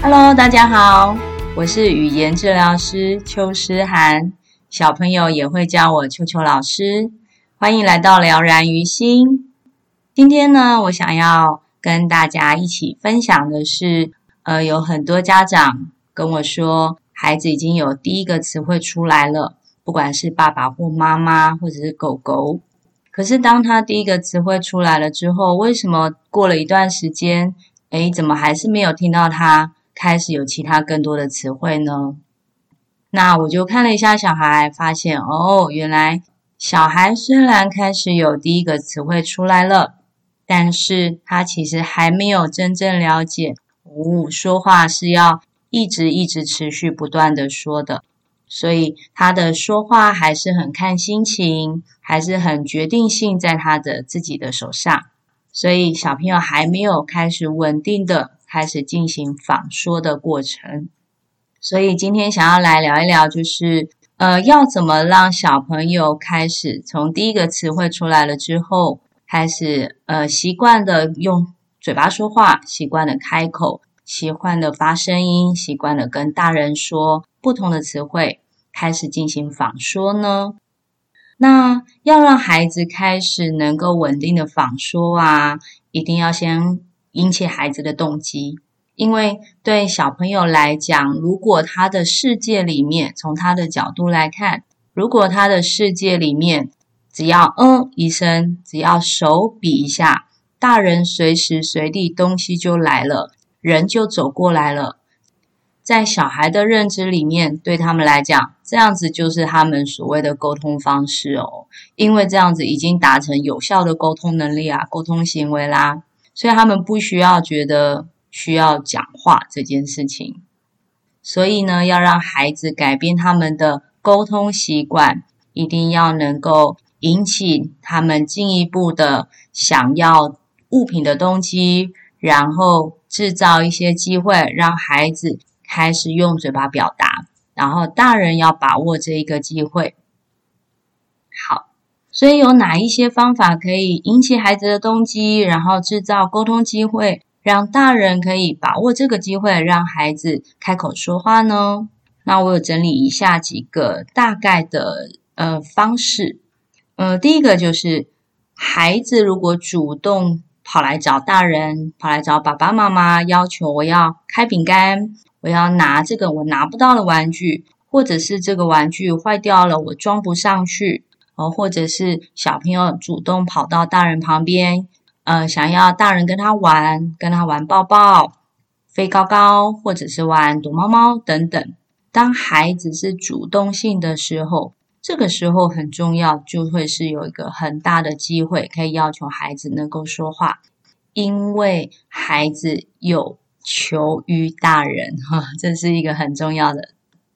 Hello，大家好，我是语言治疗师邱诗涵，小朋友也会叫我邱邱老师。欢迎来到了然于心。今天呢，我想要跟大家一起分享的是，呃，有很多家长跟我说，孩子已经有第一个词汇出来了，不管是爸爸或妈妈，或者是狗狗。可是当他第一个词汇出来了之后，为什么过了一段时间，诶，怎么还是没有听到他？开始有其他更多的词汇呢？那我就看了一下小孩，发现哦，原来小孩虽然开始有第一个词汇出来了，但是他其实还没有真正了解，哦，说话是要一直一直持续不断的说的，所以他的说话还是很看心情，还是很决定性在他的自己的手上，所以小朋友还没有开始稳定的。开始进行仿说的过程，所以今天想要来聊一聊，就是呃，要怎么让小朋友开始从第一个词汇出来了之后，开始呃习惯的用嘴巴说话，习惯的开口，习惯的发声音，习惯的跟大人说不同的词汇，开始进行仿说呢？那要让孩子开始能够稳定的仿说啊，一定要先。引起孩子的动机，因为对小朋友来讲，如果他的世界里面，从他的角度来看，如果他的世界里面只要嗯一声，只要手比一下，大人随时随地东西就来了，人就走过来了，在小孩的认知里面，对他们来讲，这样子就是他们所谓的沟通方式哦，因为这样子已经达成有效的沟通能力啊，沟通行为啦。所以他们不需要觉得需要讲话这件事情，所以呢，要让孩子改变他们的沟通习惯，一定要能够引起他们进一步的想要物品的动机，然后制造一些机会，让孩子开始用嘴巴表达，然后大人要把握这一个机会。所以有哪一些方法可以引起孩子的动机，然后制造沟通机会，让大人可以把握这个机会，让孩子开口说话呢？那我有整理一下几个大概的呃方式。呃，第一个就是孩子如果主动跑来找大人，跑来找爸爸妈妈，要求我要开饼干，我要拿这个我拿不到的玩具，或者是这个玩具坏掉了，我装不上去。哦，或者是小朋友主动跑到大人旁边，呃，想要大人跟他玩，跟他玩抱抱、飞高高，或者是玩躲猫猫等等。当孩子是主动性的时候，这个时候很重要，就会是有一个很大的机会，可以要求孩子能够说话，因为孩子有求于大人，哈，这是一个很重要的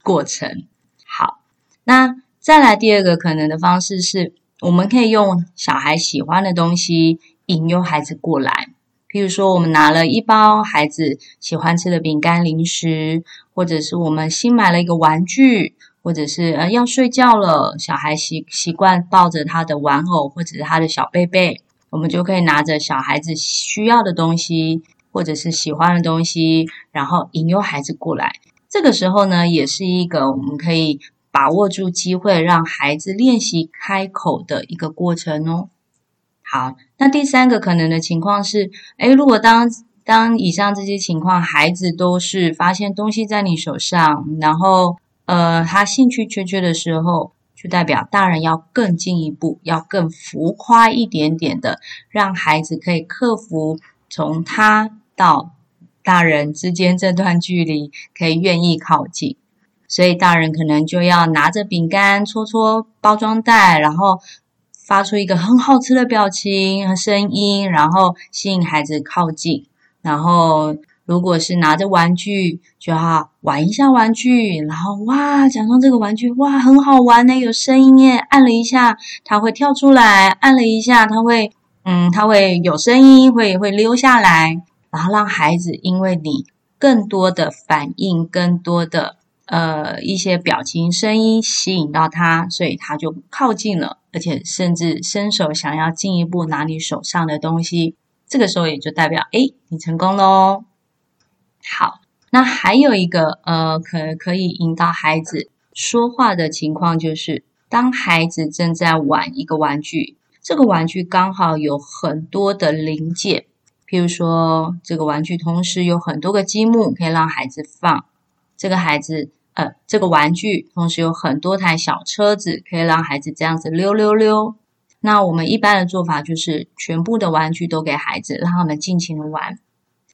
过程。好，那。再来第二个可能的方式是，我们可以用小孩喜欢的东西引诱孩子过来。譬如说，我们拿了一包孩子喜欢吃的饼干零食，或者是我们新买了一个玩具，或者是呃要睡觉了，小孩习习惯抱着他的玩偶或者是他的小贝贝，我们就可以拿着小孩子需要的东西或者是喜欢的东西，然后引诱孩子过来。这个时候呢，也是一个我们可以。把握住机会，让孩子练习开口的一个过程哦。好，那第三个可能的情况是，诶，如果当当以上这些情况，孩子都是发现东西在你手上，然后呃，他兴趣缺缺的时候，就代表大人要更进一步，要更浮夸一点点的，让孩子可以克服从他到大人之间这段距离，可以愿意靠近。所以大人可能就要拿着饼干戳戳包装袋，然后发出一个很好吃的表情和声音，然后吸引孩子靠近。然后如果是拿着玩具，就要玩一下玩具，然后哇，假装这个玩具哇很好玩呢，有声音耶，按了一下它会跳出来，按了一下它会嗯，它会有声音，会会溜下来，然后让孩子因为你更多的反应，更多的。呃，一些表情、声音吸引到他，所以他就靠近了，而且甚至伸手想要进一步拿你手上的东西。这个时候也就代表，诶，你成功喽。好，那还有一个呃，可可以引导孩子说话的情况，就是当孩子正在玩一个玩具，这个玩具刚好有很多的零件，譬如说这个玩具同时有很多个积木，可以让孩子放这个孩子。呃，这个玩具同时有很多台小车子，可以让孩子这样子溜溜溜。那我们一般的做法就是全部的玩具都给孩子，让他们尽情的玩。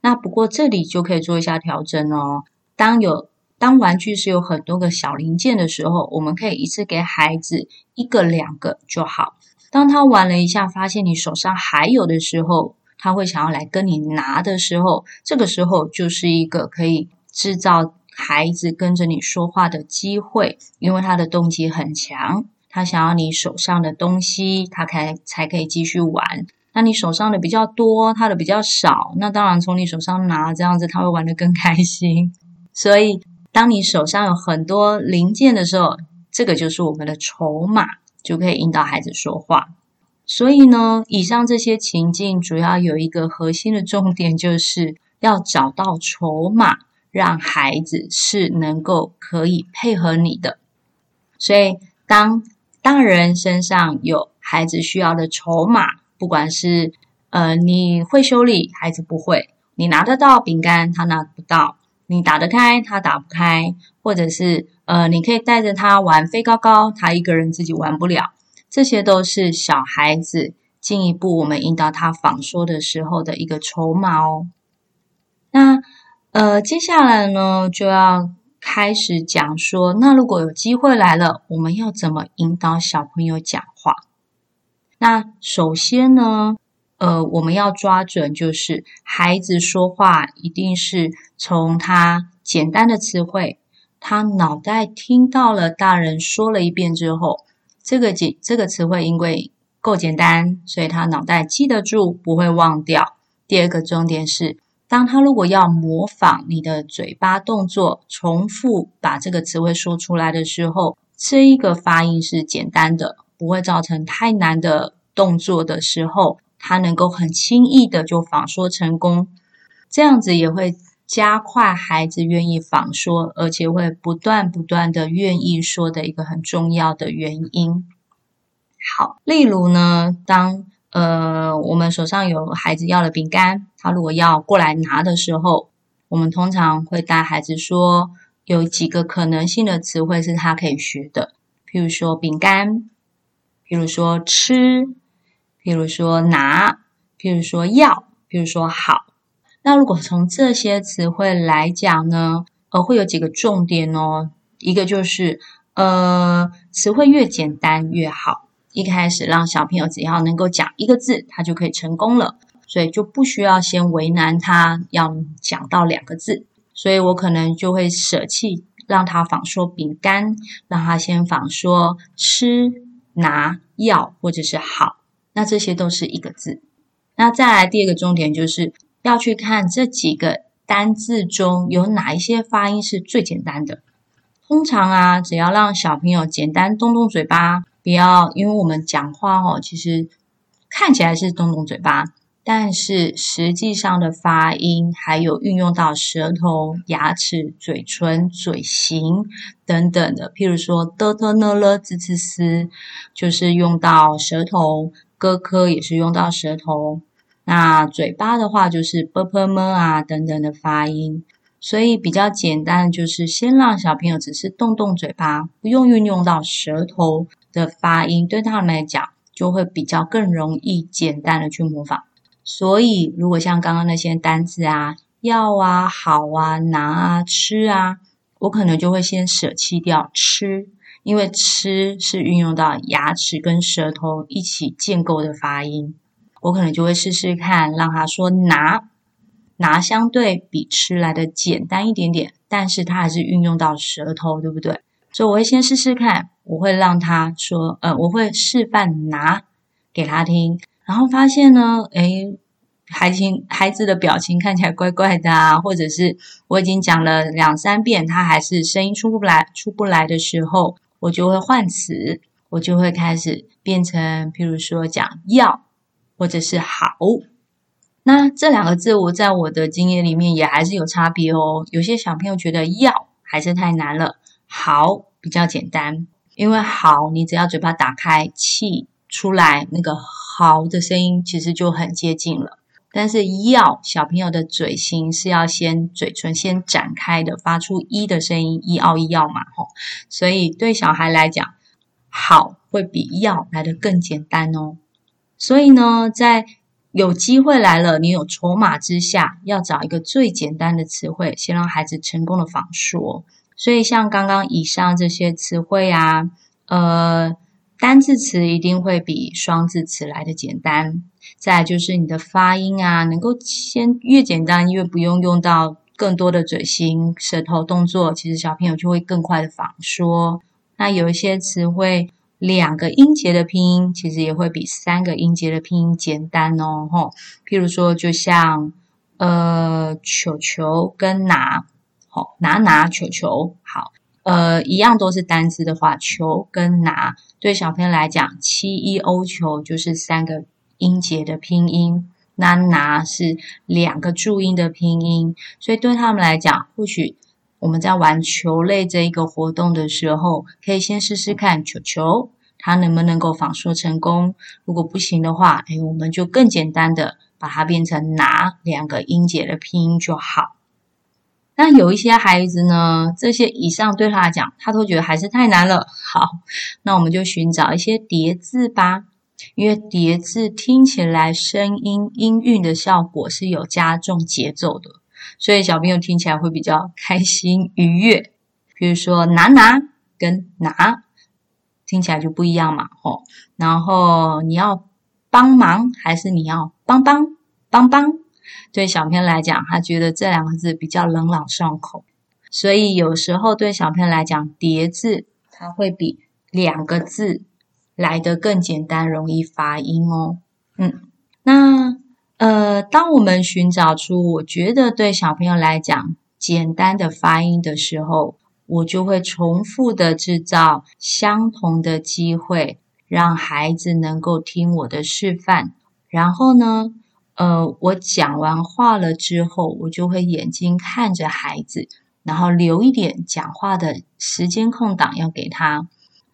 那不过这里就可以做一下调整哦。当有当玩具是有很多个小零件的时候，我们可以一次给孩子一个两个就好。当他玩了一下，发现你手上还有的时候，他会想要来跟你拿的时候，这个时候就是一个可以制造。孩子跟着你说话的机会，因为他的动机很强，他想要你手上的东西，他才才可以继续玩。那你手上的比较多，他的比较少，那当然从你手上拿，这样子他会玩得更开心。所以，当你手上有很多零件的时候，这个就是我们的筹码，就可以引导孩子说话。所以呢，以上这些情境主要有一个核心的重点，就是要找到筹码。让孩子是能够可以配合你的，所以当大人身上有孩子需要的筹码，不管是呃你会修理，孩子不会；你拿得到饼干，他拿不到；你打得开，他打不开；或者是呃你可以带着他玩飞高高，他一个人自己玩不了。这些都是小孩子进一步我们引导他仿说的时候的一个筹码哦。那。呃，接下来呢，就要开始讲说，那如果有机会来了，我们要怎么引导小朋友讲话？那首先呢，呃，我们要抓准，就是孩子说话一定是从他简单的词汇，他脑袋听到了大人说了一遍之后，这个简这个词汇因为够简单，所以他脑袋记得住，不会忘掉。第二个重点是。当他如果要模仿你的嘴巴动作，重复把这个词汇说出来的时候，这一个发音是简单的，不会造成太难的动作的时候，他能够很轻易的就仿说成功。这样子也会加快孩子愿意仿说，而且会不断不断的愿意说的一个很重要的原因。好，例如呢，当呃，我们手上有孩子要的饼干，他如果要过来拿的时候，我们通常会带孩子说，有几个可能性的词汇是他可以学的，譬如说饼干，譬如说吃，譬如说拿，譬如说要，譬如说好。那如果从这些词汇来讲呢，呃，会有几个重点哦，一个就是，呃，词汇越简单越好。一开始让小朋友只要能够讲一个字，他就可以成功了，所以就不需要先为难他，要讲到两个字。所以我可能就会舍弃让他仿说饼干，让他先仿说吃、拿、要或者是好，那这些都是一个字。那再来第二个重点就是要去看这几个单字中有哪一些发音是最简单的。通常啊，只要让小朋友简单动动嘴巴。不要，因为我们讲话哦，其实看起来是动动嘴巴，但是实际上的发音还有运用到舌头、牙齿、嘴唇、嘴型等等的。譬如说的、的、呢、了、滋、滋、思，就是用到舌头；咯、科也是用到舌头。那嘴巴的话，就是啵、啵、么啊等等的发音。所以比较简单，就是先让小朋友只是动动嘴巴，不用运用到舌头。的发音对他们来讲就会比较更容易简单的去模仿，所以如果像刚刚那些单词啊，要啊、好啊、拿啊、吃啊，我可能就会先舍弃掉吃，因为吃是运用到牙齿跟舌头一起建构的发音，我可能就会试试看让他说拿，拿相对比吃来的简单一点点，但是他还是运用到舌头，对不对？所以我会先试试看，我会让他说，呃，我会示范拿给他听，然后发现呢，诶，孩子孩子的表情看起来怪怪的啊，或者是我已经讲了两三遍，他还是声音出不来，出不来的时候，我就会换词，我就会开始变成，譬如说讲要，或者是好。那这两个字，我在我的经验里面也还是有差别哦。有些小朋友觉得要还是太难了，好比较简单，因为好你只要嘴巴打开，气出来，那个好的声音其实就很接近了。但是要小朋友的嘴型是要先嘴唇先展开的，发出一的声音，一奥一要嘛，吼。所以对小孩来讲，好会比要来得更简单哦。所以呢，在有机会来了，你有筹码之下，要找一个最简单的词汇，先让孩子成功的仿说。所以像刚刚以上这些词汇啊，呃，单字词一定会比双字词来的简单。再来就是你的发音啊，能够先越简单，越不用用到更多的嘴型、舌头动作，其实小朋友就会更快的仿说。那有一些词汇。两个音节的拼音其实也会比三个音节的拼音简单哦，吼。譬如说，就像呃，球球跟拿，拿拿球球，好，呃，一样都是单字的话，球跟拿，对小朋友来讲，七一欧球就是三个音节的拼音，那拿是两个注音的拼音，所以对他们来讲，或许。我们在玩球类这一个活动的时候，可以先试试看球球，它能不能够仿说成功。如果不行的话，哎，我们就更简单的把它变成拿两个音节的拼音就好。那有一些孩子呢，这些以上对他来讲，他都觉得还是太难了。好，那我们就寻找一些叠字吧，因为叠字听起来声音音韵的效果是有加重节奏的。所以小朋友听起来会比较开心愉悦，比如说拿拿跟拿听起来就不一样嘛，吼。然后你要帮忙还是你要帮帮帮帮？对小朋友来讲，他觉得这两个字比较朗朗上口，所以有时候对小朋友来讲，叠字它会比两个字来得更简单，容易发音哦。嗯，那。呃，当我们寻找出我觉得对小朋友来讲简单的发音的时候，我就会重复的制造相同的机会，让孩子能够听我的示范。然后呢，呃，我讲完话了之后，我就会眼睛看着孩子，然后留一点讲话的时间空档要给他。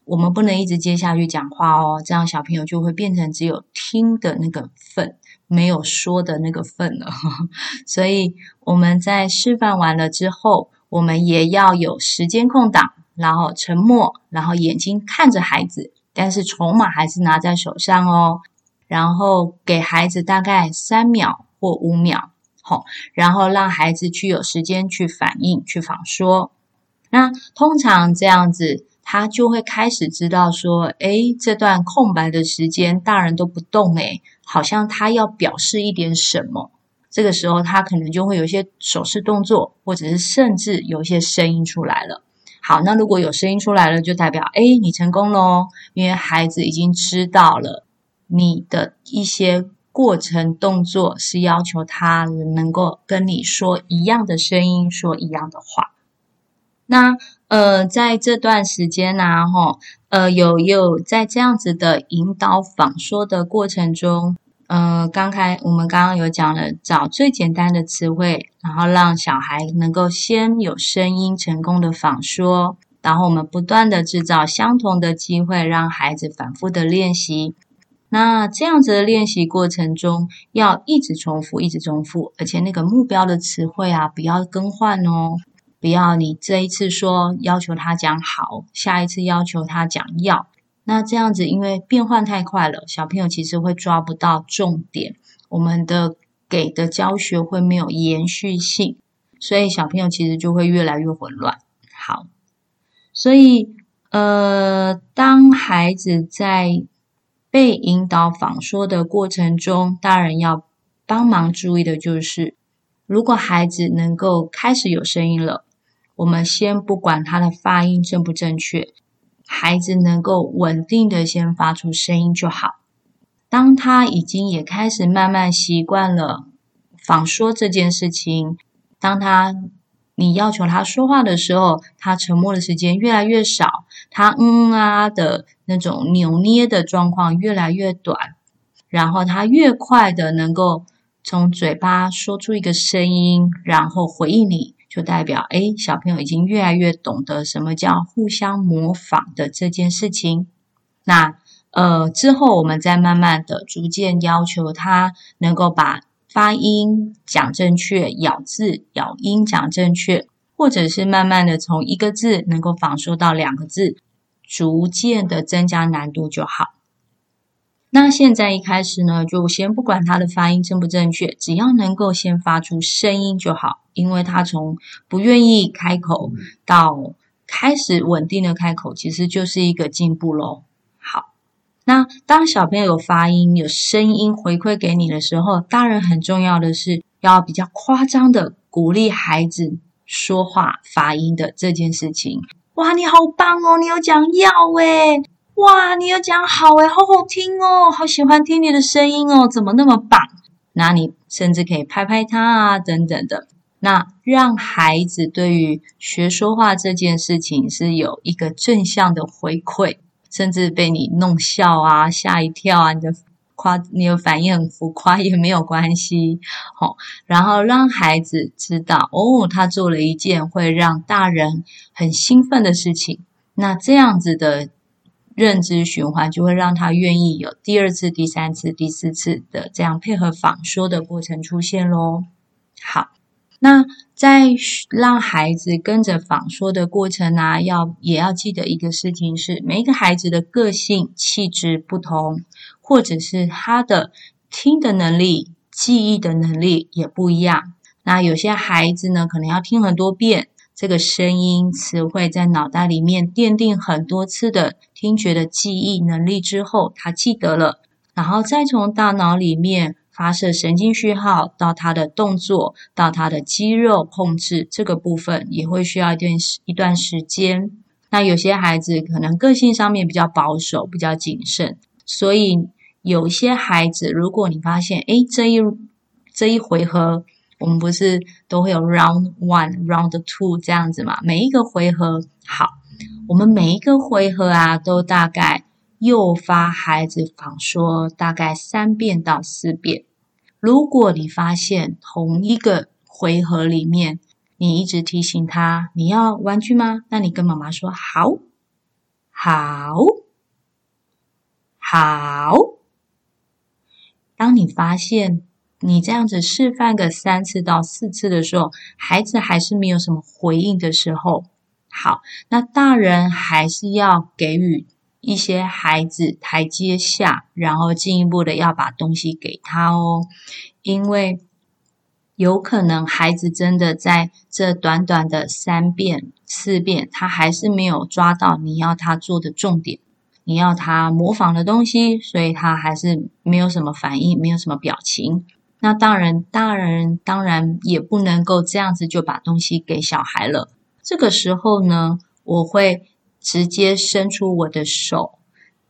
我们不能一直接下去讲话哦，这样小朋友就会变成只有听的那个份。没有说的那个份了，所以我们在示范完了之后，我们也要有时间空档，然后沉默，然后眼睛看着孩子，但是筹码还是拿在手上哦。然后给孩子大概三秒或五秒，好，然后让孩子去有时间去反应、去仿说。那通常这样子。他就会开始知道说，诶，这段空白的时间大人都不动，诶，好像他要表示一点什么。这个时候他可能就会有一些手势动作，或者是甚至有一些声音出来了。好，那如果有声音出来了，就代表，诶，你成功喽，因为孩子已经知道了你的一些过程动作是要求他能够跟你说一样的声音，说一样的话。那呃，在这段时间呢，哈，呃，有有在这样子的引导仿说的过程中，呃，刚开我们刚刚有讲了，找最简单的词汇，然后让小孩能够先有声音成功的仿说，然后我们不断的制造相同的机会，让孩子反复的练习。那这样子的练习过程中，要一直重复，一直重复，而且那个目标的词汇啊，不要更换哦。不要你这一次说要求他讲好，下一次要求他讲要，那这样子因为变换太快了，小朋友其实会抓不到重点，我们的给的教学会没有延续性，所以小朋友其实就会越来越混乱。好，所以呃，当孩子在被引导仿说的过程中，大人要帮忙注意的就是。如果孩子能够开始有声音了，我们先不管他的发音正不正确，孩子能够稳定的先发出声音就好。当他已经也开始慢慢习惯了仿说这件事情，当他你要求他说话的时候，他沉默的时间越来越少，他嗯啊的那种扭捏的状况越来越短，然后他越快的能够从嘴巴说出一个声音，然后回应你，就代表诶，小朋友已经越来越懂得什么叫互相模仿的这件事情。那。呃，之后我们再慢慢的、逐渐要求他能够把发音讲正确、咬字、咬音讲正确，或者是慢慢的从一个字能够仿说到两个字，逐渐的增加难度就好。那现在一开始呢，就先不管他的发音正不正确，只要能够先发出声音就好，因为他从不愿意开口到开始稳定的开口，其实就是一个进步喽。好。那当小朋友有发音、有声音回馈给你的时候，大人很重要的是要比较夸张的鼓励孩子说话发音的这件事情。哇，你好棒哦！你有讲要诶，哇，你有讲好诶，好好听哦，好喜欢听你的声音哦，怎么那么棒？那你甚至可以拍拍他啊，等等的。那让孩子对于学说话这件事情是有一个正向的回馈。甚至被你弄笑啊，吓一跳啊！你的夸，你的反应很浮夸也没有关系，好，然后让孩子知道哦，他做了一件会让大人很兴奋的事情，那这样子的认知循环就会让他愿意有第二次、第三次、第四次的这样配合仿说的过程出现喽。好。那在让孩子跟着仿说的过程啊，要也要记得一个事情是，每一个孩子的个性气质不同，或者是他的听的能力、记忆的能力也不一样。那有些孩子呢，可能要听很多遍这个声音词汇，在脑袋里面奠定很多次的听觉的记忆能力之后，他记得了，然后再从大脑里面。发射神经讯号到他的动作，到他的肌肉控制这个部分也会需要一段一段时间。那有些孩子可能个性上面比较保守，比较谨慎，所以有些孩子，如果你发现，诶，这一这一回合，我们不是都会有 round one、round two 这样子嘛？每一个回合，好，我们每一个回合啊，都大概。诱发孩子仿说大概三遍到四遍。如果你发现同一个回合里面，你一直提醒他，你要玩具吗？那你跟妈妈说好，好，好。当你发现你这样子示范个三次到四次的时候，孩子还是没有什么回应的时候，好，那大人还是要给予。一些孩子台阶下，然后进一步的要把东西给他哦，因为有可能孩子真的在这短短的三遍、四遍，他还是没有抓到你要他做的重点，你要他模仿的东西，所以他还是没有什么反应，没有什么表情。那当然，大人当然也不能够这样子就把东西给小孩了。这个时候呢，我会。直接伸出我的手，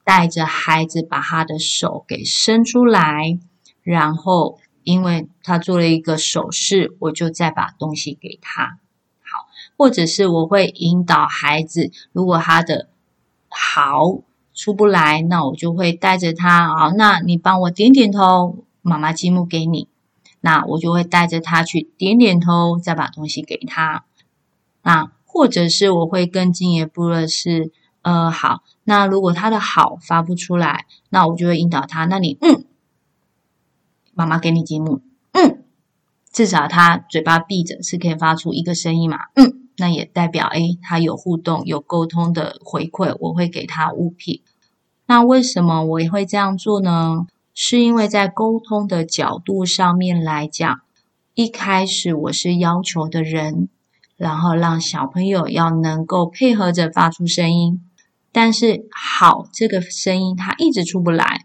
带着孩子把他的手给伸出来，然后因为他做了一个手势，我就再把东西给他。好，或者是我会引导孩子，如果他的好出不来，那我就会带着他。好，那你帮我点点头，妈妈积木给你。那我就会带着他去点点头，再把东西给他。那。或者是我会更进一步的是，呃，好，那如果他的好发不出来，那我就会引导他，那你嗯，妈妈给你积木，嗯，至少他嘴巴闭着是可以发出一个声音嘛，嗯，那也代表诶，他有互动、有沟通的回馈，我会给他物品。那为什么我也会这样做呢？是因为在沟通的角度上面来讲，一开始我是要求的人。然后让小朋友要能够配合着发出声音，但是好，这个声音他一直出不来。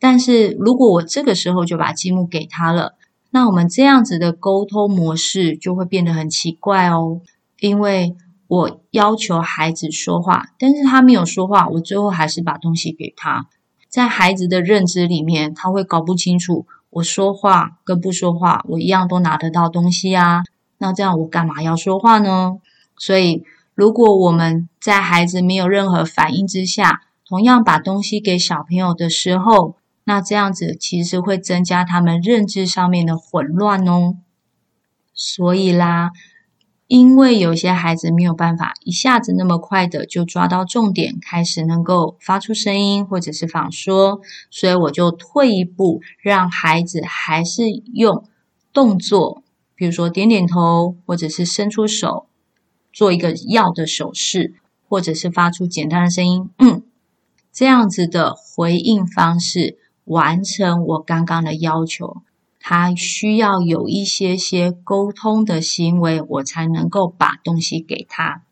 但是如果我这个时候就把积木给他了，那我们这样子的沟通模式就会变得很奇怪哦，因为我要求孩子说话，但是他没有说话，我最后还是把东西给他。在孩子的认知里面，他会搞不清楚我说话跟不说话，我一样都拿得到东西啊。那这样我干嘛要说话呢？所以，如果我们在孩子没有任何反应之下，同样把东西给小朋友的时候，那这样子其实会增加他们认知上面的混乱哦。所以啦，因为有些孩子没有办法一下子那么快的就抓到重点，开始能够发出声音或者是仿说，所以我就退一步，让孩子还是用动作，比如说点点头，或者是伸出手，做一个要的手势，或者是发出简单的声音，嗯，这样子的回应方式。完成我刚刚的要求，他需要有一些些沟通的行为，我才能够把东西给他。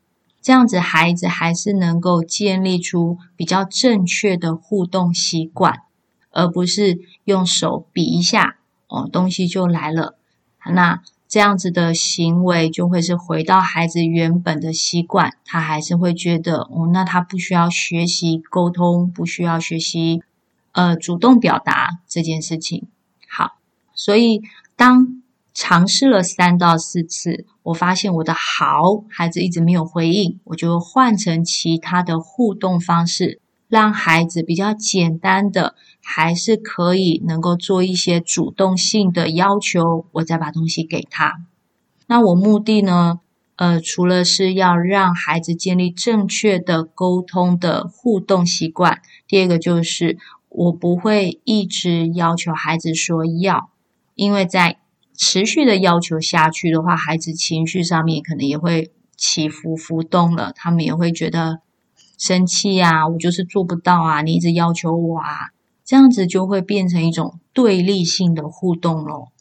这样子，孩子还是能够建立出比较正确的互动习惯，而不是用手比一下，哦，东西就来了。那这样子的行为就会是回到孩子原本的习惯，他还是会觉得，哦，那他不需要学习沟通，不需要学习。呃，主动表达这件事情好，所以当尝试了三到四次，我发现我的好孩子一直没有回应，我就换成其他的互动方式，让孩子比较简单的，还是可以能够做一些主动性的要求，我再把东西给他。那我目的呢？呃，除了是要让孩子建立正确的沟通的互动习惯，第二个就是。我不会一直要求孩子说要，因为在持续的要求下去的话，孩子情绪上面可能也会起伏浮动了，他们也会觉得生气啊，我就是做不到啊，你一直要求我啊，这样子就会变成一种对立性的互动咯。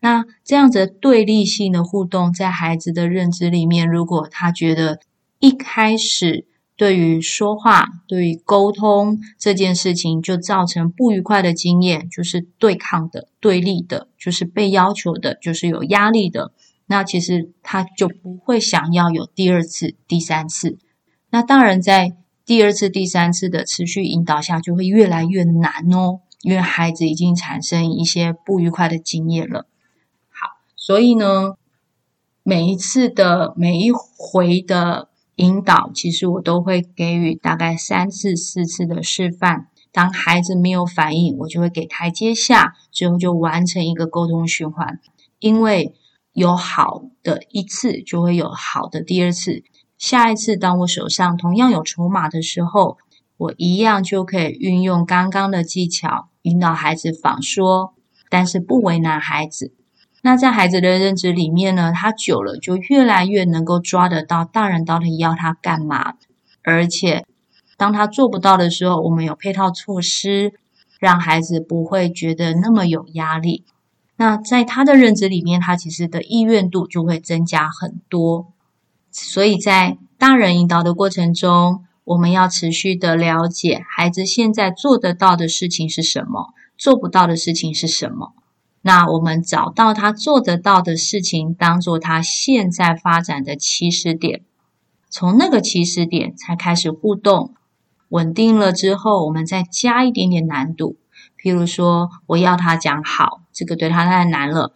那这样子对立性的互动，在孩子的认知里面，如果他觉得一开始。对于说话，对于沟通这件事情，就造成不愉快的经验，就是对抗的、对立的，就是被要求的，就是有压力的。那其实他就不会想要有第二次、第三次。那当然，在第二次、第三次的持续引导下，就会越来越难哦，因为孩子已经产生一些不愉快的经验了。好，所以呢，每一次的每一回的。引导其实我都会给予大概三次、四次的示范。当孩子没有反应，我就会给台阶下，最后就完成一个沟通循环。因为有好的一次，就会有好的第二次。下一次，当我手上同样有筹码的时候，我一样就可以运用刚刚的技巧，引导孩子仿说，但是不为难孩子。那在孩子的认知里面呢，他久了就越来越能够抓得到大人到底要他干嘛，而且当他做不到的时候，我们有配套措施，让孩子不会觉得那么有压力。那在他的认知里面，他其实的意愿度就会增加很多。所以在大人引导的过程中，我们要持续的了解孩子现在做得到的事情是什么，做不到的事情是什么。那我们找到他做得到的事情，当做他现在发展的起始点，从那个起始点才开始互动，稳定了之后，我们再加一点点难度。譬如说，我要他讲好，这个对他太难了，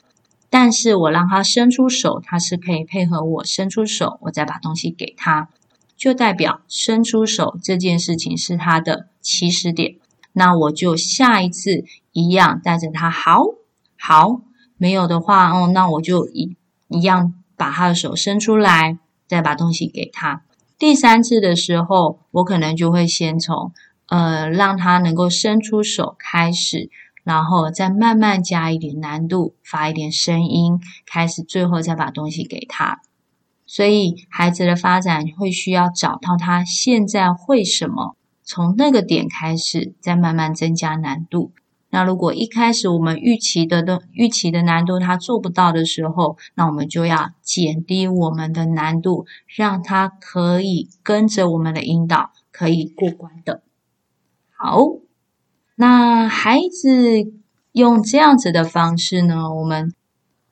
但是我让他伸出手，他是可以配合我伸出手，我再把东西给他，就代表伸出手这件事情是他的起始点。那我就下一次一样带着他好。好，没有的话，哦，那我就一一样把他的手伸出来，再把东西给他。第三次的时候，我可能就会先从呃让他能够伸出手开始，然后再慢慢加一点难度，发一点声音，开始，最后再把东西给他。所以孩子的发展会需要找到他现在会什么，从那个点开始，再慢慢增加难度。那如果一开始我们预期的的预期的难度他做不到的时候，那我们就要减低我们的难度，让他可以跟着我们的引导可以过关的。好，那孩子用这样子的方式呢，我们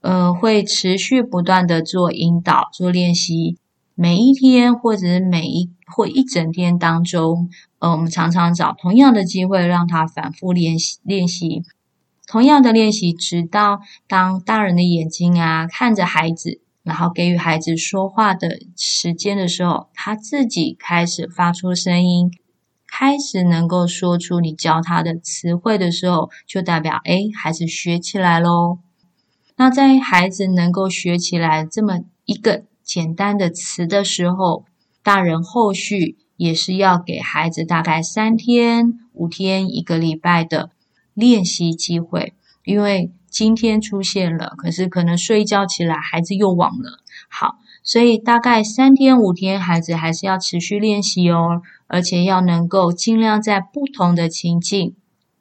呃，会持续不断的做引导、做练习，每一天或者是每一或一整天当中，呃，我们常常找同样的机会让他反复练习练习。同样的练习，直到当大人的眼睛啊看着孩子，然后给予孩子说话的时间的时候，他自己开始发出声音，开始能够说出你教他的词汇的时候，就代表诶，孩子学起来喽。那在孩子能够学起来这么一个简单的词的时候，大人后续也是要给孩子大概三天、五天、一个礼拜的。练习机会，因为今天出现了，可是可能睡一觉起来，孩子又忘了。好，所以大概三天五天，孩子还是要持续练习哦，而且要能够尽量在不同的情境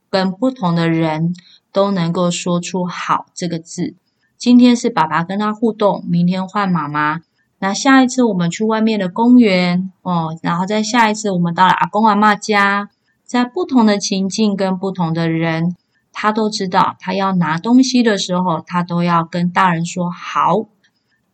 跟不同的人都能够说出“好”这个字。今天是爸爸跟他互动，明天换妈妈，那下一次我们去外面的公园哦，然后再下一次我们到了阿公阿嬷家。在不同的情境跟不同的人，他都知道，他要拿东西的时候，他都要跟大人说好。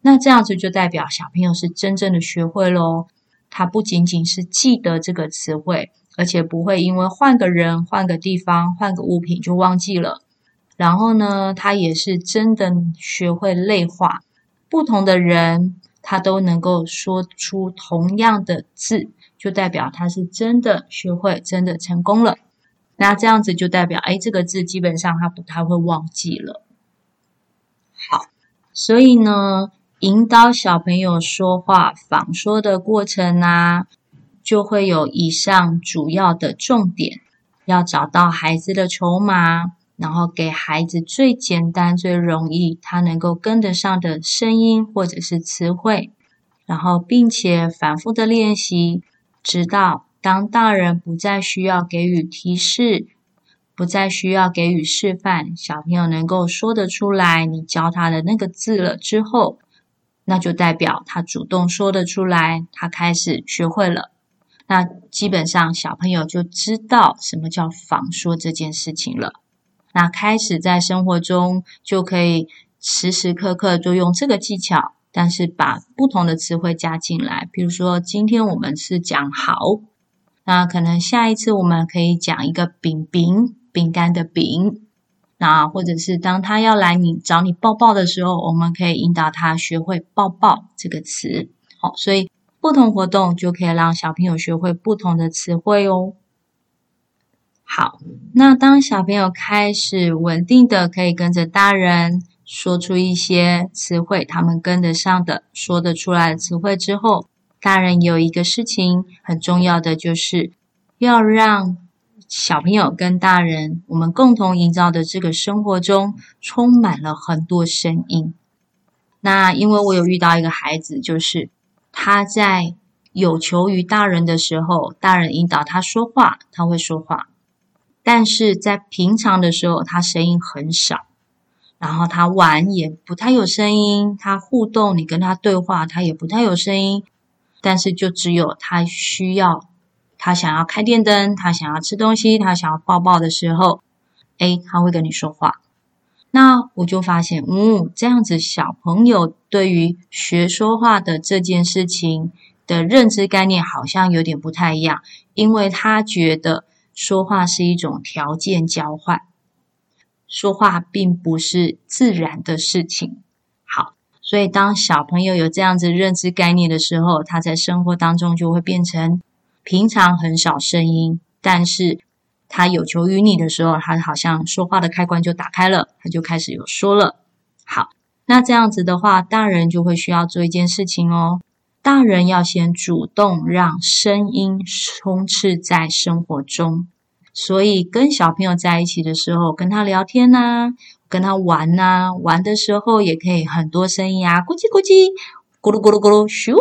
那这样子就代表小朋友是真正的学会喽。他不仅仅是记得这个词汇，而且不会因为换个人、换个地方、换个物品就忘记了。然后呢，他也是真的学会类化，不同的人，他都能够说出同样的字。就代表他是真的学会，真的成功了。那这样子就代表，哎，这个字基本上他不太会忘记了。好，所以呢，引导小朋友说话仿说的过程啊，就会有以上主要的重点，要找到孩子的筹码，然后给孩子最简单、最容易他能够跟得上的声音或者是词汇，然后并且反复的练习。直到当大人不再需要给予提示，不再需要给予示范，小朋友能够说得出来你教他的那个字了之后，那就代表他主动说得出来，他开始学会了。那基本上小朋友就知道什么叫仿说这件事情了。那开始在生活中就可以时时刻刻都用这个技巧。但是把不同的词汇加进来，比如说今天我们是讲好，那可能下一次我们可以讲一个饼饼饼干的饼，那或者是当他要来你找你抱抱的时候，我们可以引导他学会抱抱这个词。好，所以不同活动就可以让小朋友学会不同的词汇哦。好，那当小朋友开始稳定的可以跟着大人。说出一些词汇，他们跟得上的，说得出来的词汇之后，大人有一个事情很重要的，就是要让小朋友跟大人，我们共同营造的这个生活中，充满了很多声音。那因为我有遇到一个孩子，就是他在有求于大人的时候，大人引导他说话，他会说话，但是在平常的时候，他声音很少。然后他玩也不太有声音，他互动，你跟他对话，他也不太有声音。但是就只有他需要，他想要开电灯，他想要吃东西，他想要抱抱的时候，诶，他会跟你说话。那我就发现，嗯，这样子小朋友对于学说话的这件事情的认知概念好像有点不太一样，因为他觉得说话是一种条件交换。说话并不是自然的事情。所以当小朋友有这样子认知概念的时候，他在生活当中就会变成平常很少声音，但是他有求于你的时候，他好像说话的开关就打开了，他就开始有说了。好，那这样子的话，大人就会需要做一件事情哦，大人要先主动让声音充斥在生活中。所以跟小朋友在一起的时候，跟他聊天呐、跟他玩呐、啊，玩的时候也可以很多声音啊，咕叽咕叽，咕噜咕噜咕噜，咻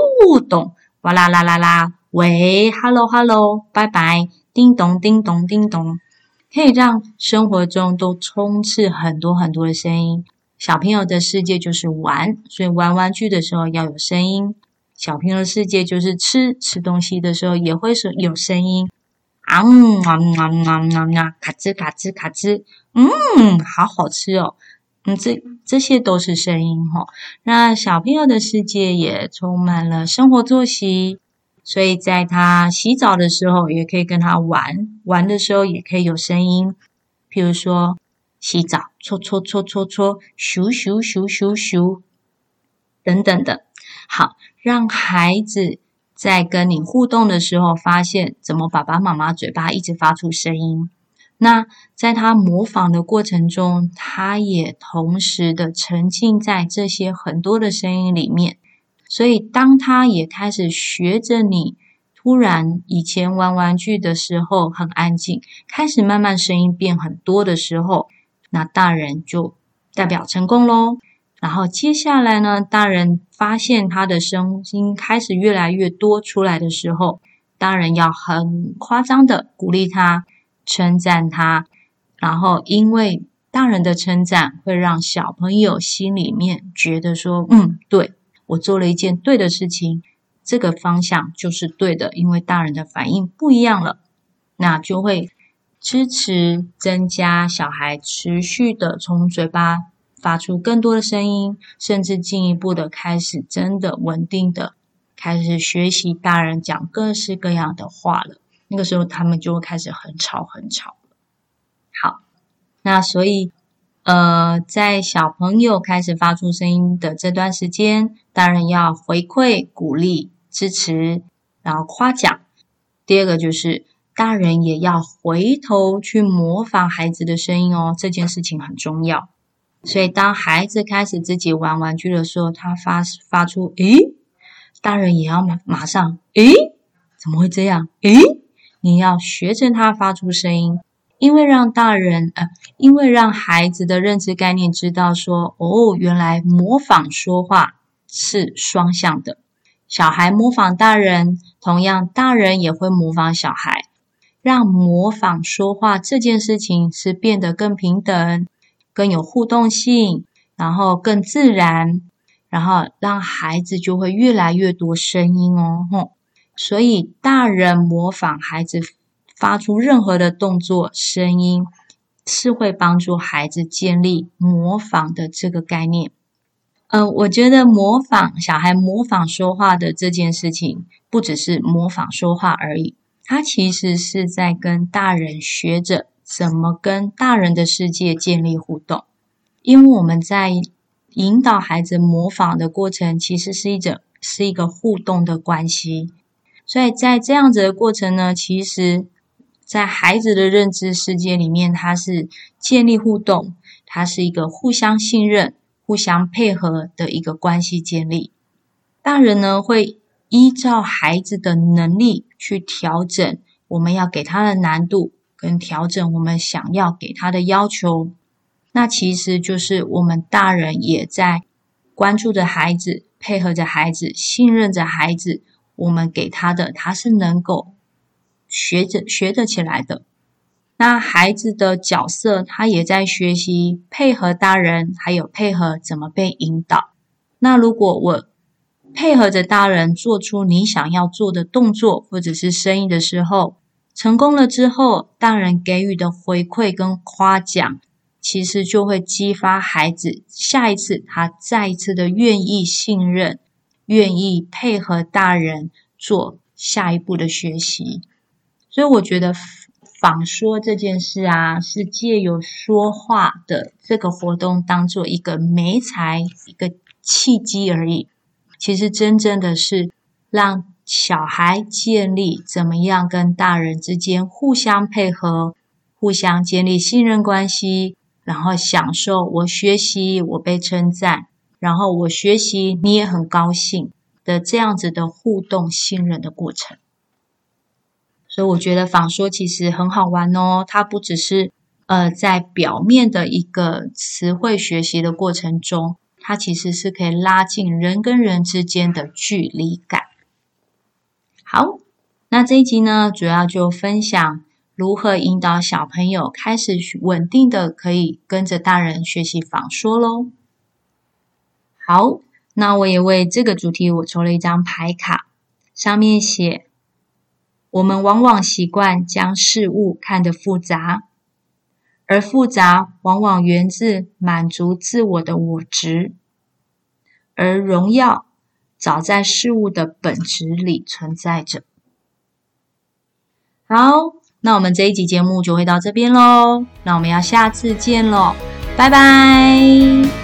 咚，哇啦啦啦啦，喂，hello hello，拜拜，叮咚叮咚叮咚，可以让生活中都充斥很多很多的声音。小朋友的世界就是玩，所以玩玩具的时候要有声音。小朋友的世界就是吃，吃东西的时候也会是有声音。啊嗯啊嗯啊嗯啊嗯啊，咔吱咔吱咔吱，嗯，好好吃哦。嗯，这这些都是声音哈。那小朋友的世界也充满了生活作息，所以在他洗澡的时候也可以跟他玩，玩的时候也可以有声音，譬如说洗澡搓搓搓搓搓，咻咻咻咻咻等等的。好，让孩子在跟你互动的时候，发现怎么爸爸妈妈嘴巴一直发出声音。那在他模仿的过程中，他也同时的沉浸在这些很多的声音里面。所以，当他也开始学着你，突然以前玩玩具的时候很安静，开始慢慢声音变很多的时候，那大人就代表成功喽。然后接下来呢，大人发现他的声音开始越来越多出来的时候，大人要很夸张的鼓励他。称赞他，然后因为大人的称赞会让小朋友心里面觉得说：“嗯，对，我做了一件对的事情，这个方向就是对的。”因为大人的反应不一样了，那就会支持增加小孩持续的从嘴巴发出更多的声音，甚至进一步的开始真的稳定的开始学习大人讲各式各样的话了。那个时候，他们就会开始很吵很吵。好，那所以，呃，在小朋友开始发出声音的这段时间，当然要回馈、鼓励、支持，然后夸奖。第二个就是，大人也要回头去模仿孩子的声音哦，这件事情很重要。所以，当孩子开始自己玩玩具的时候，他发发出“诶”，大人也要马马上“诶”，怎么会这样？“诶”。你要学着他发出声音，因为让大人呃，因为让孩子的认知概念知道说，哦，原来模仿说话是双向的。小孩模仿大人，同样大人也会模仿小孩，让模仿说话这件事情是变得更平等、更有互动性，然后更自然，然后让孩子就会越来越多声音哦，吼。所以，大人模仿孩子发出任何的动作、声音，是会帮助孩子建立模仿的这个概念。嗯、我觉得模仿小孩模仿说话的这件事情，不只是模仿说话而已，他其实是在跟大人学着怎么跟大人的世界建立互动。因为我们在引导孩子模仿的过程，其实是一种是一个互动的关系。所以在这样子的过程呢，其实，在孩子的认知世界里面，它是建立互动，它是一个互相信任、互相配合的一个关系建立。大人呢，会依照孩子的能力去调整我们要给他的难度，跟调整我们想要给他的要求。那其实就是我们大人也在关注着孩子，配合着孩子，信任着孩子。我们给他的，他是能够学着学得起来的。那孩子的角色，他也在学习配合大人，还有配合怎么被引导。那如果我配合着大人做出你想要做的动作或者是声音的时候，成功了之后，大人给予的回馈跟夸奖，其实就会激发孩子下一次他再一次的愿意信任。愿意配合大人做下一步的学习，所以我觉得仿说这件事啊，是借由说话的这个活动当做一个媒材、一个契机而已。其实真正的是让小孩建立怎么样跟大人之间互相配合、互相建立信任关系，然后享受我学习、我被称赞。然后我学习，你也很高兴的这样子的互动信任的过程，所以我觉得仿说其实很好玩哦。它不只是呃在表面的一个词汇学习的过程中，它其实是可以拉近人跟人之间的距离感。好，那这一集呢，主要就分享如何引导小朋友开始稳定的可以跟着大人学习仿说喽。好，那我也为这个主题我抽了一张牌卡，上面写：我们往往习惯将事物看得复杂，而复杂往往源自满足自我的我执，而荣耀早在事物的本质里存在着。好，那我们这一集节目就会到这边喽，那我们要下次见喽，拜拜。